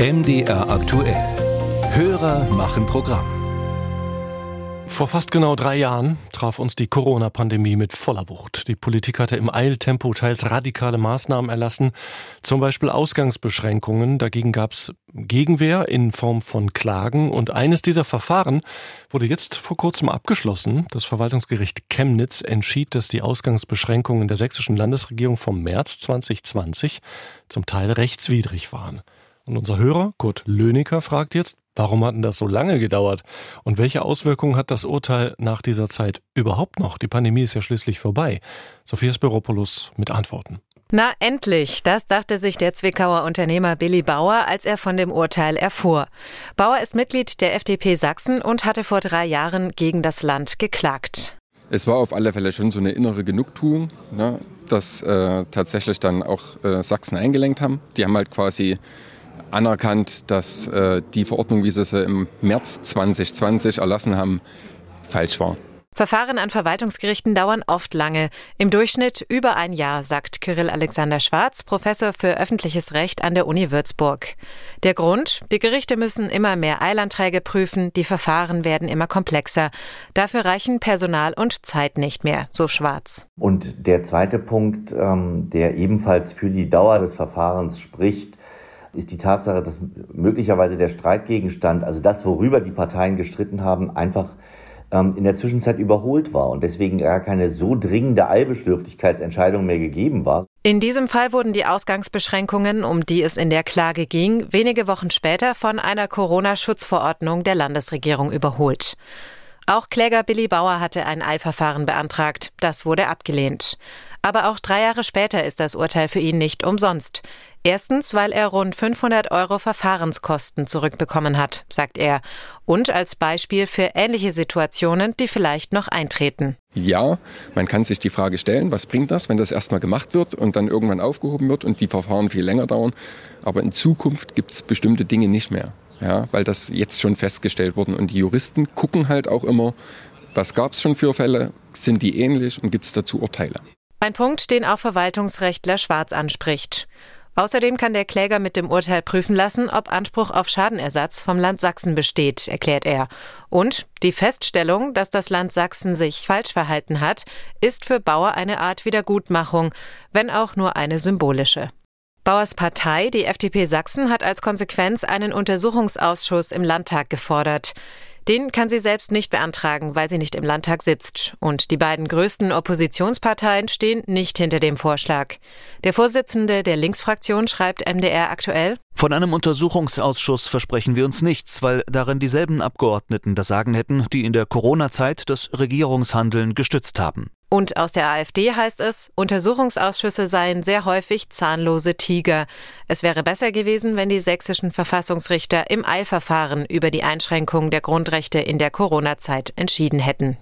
MDR aktuell. Hörer machen Programm. Vor fast genau drei Jahren traf uns die Corona-Pandemie mit voller Wucht. Die Politik hatte im Eiltempo teils radikale Maßnahmen erlassen, zum Beispiel Ausgangsbeschränkungen. Dagegen gab es Gegenwehr in Form von Klagen und eines dieser Verfahren wurde jetzt vor kurzem abgeschlossen. Das Verwaltungsgericht Chemnitz entschied, dass die Ausgangsbeschränkungen der sächsischen Landesregierung vom März 2020 zum Teil rechtswidrig waren. Und unser Hörer, Kurt Löniker, fragt jetzt, warum hat denn das so lange gedauert? Und welche Auswirkungen hat das Urteil nach dieser Zeit überhaupt noch? Die Pandemie ist ja schließlich vorbei. Sophia Spiropoulos mit Antworten. Na endlich, das dachte sich der Zwickauer Unternehmer Billy Bauer, als er von dem Urteil erfuhr. Bauer ist Mitglied der FDP Sachsen und hatte vor drei Jahren gegen das Land geklagt. Es war auf alle Fälle schon so eine innere Genugtuung, ne, dass äh, tatsächlich dann auch äh, Sachsen eingelenkt haben. Die haben halt quasi anerkannt, dass äh, die Verordnung, wie sie sie im März 2020 erlassen haben, falsch war. Verfahren an Verwaltungsgerichten dauern oft lange, im Durchschnitt über ein Jahr, sagt Kyrill Alexander Schwarz, Professor für öffentliches Recht an der Uni Würzburg. Der Grund? Die Gerichte müssen immer mehr Eilanträge prüfen, die Verfahren werden immer komplexer. Dafür reichen Personal und Zeit nicht mehr, so Schwarz. Und der zweite Punkt, ähm, der ebenfalls für die Dauer des Verfahrens spricht, ist die Tatsache, dass möglicherweise der Streitgegenstand, also das, worüber die Parteien gestritten haben, einfach ähm, in der Zwischenzeit überholt war und deswegen gar keine so dringende Eilbedürftigkeitsentscheidung mehr gegeben war. In diesem Fall wurden die Ausgangsbeschränkungen, um die es in der Klage ging, wenige Wochen später von einer Corona-Schutzverordnung der Landesregierung überholt. Auch Kläger Billy Bauer hatte ein Eilverfahren beantragt. Das wurde abgelehnt. Aber auch drei Jahre später ist das Urteil für ihn nicht umsonst. Erstens, weil er rund 500 Euro Verfahrenskosten zurückbekommen hat, sagt er. Und als Beispiel für ähnliche Situationen, die vielleicht noch eintreten. Ja, man kann sich die Frage stellen, was bringt das, wenn das erstmal gemacht wird und dann irgendwann aufgehoben wird und die Verfahren viel länger dauern. Aber in Zukunft gibt es bestimmte Dinge nicht mehr. Ja, weil das jetzt schon festgestellt wurde. Und die Juristen gucken halt auch immer, was gab es schon für Fälle, sind die ähnlich und gibt es dazu Urteile. Ein Punkt, den auch Verwaltungsrechtler Schwarz anspricht. Außerdem kann der Kläger mit dem Urteil prüfen lassen, ob Anspruch auf Schadenersatz vom Land Sachsen besteht, erklärt er. Und die Feststellung, dass das Land Sachsen sich falsch verhalten hat, ist für Bauer eine Art Wiedergutmachung, wenn auch nur eine symbolische. Bauers Partei, die FDP Sachsen, hat als Konsequenz einen Untersuchungsausschuss im Landtag gefordert. Den kann sie selbst nicht beantragen, weil sie nicht im Landtag sitzt. Und die beiden größten Oppositionsparteien stehen nicht hinter dem Vorschlag. Der Vorsitzende der Linksfraktion schreibt MDR aktuell, von einem Untersuchungsausschuss versprechen wir uns nichts, weil darin dieselben Abgeordneten das Sagen hätten, die in der Corona-Zeit das Regierungshandeln gestützt haben. Und aus der AfD heißt es, Untersuchungsausschüsse seien sehr häufig zahnlose Tiger. Es wäre besser gewesen, wenn die sächsischen Verfassungsrichter im Eilverfahren über die Einschränkung der Grundrechte in der Corona-Zeit entschieden hätten.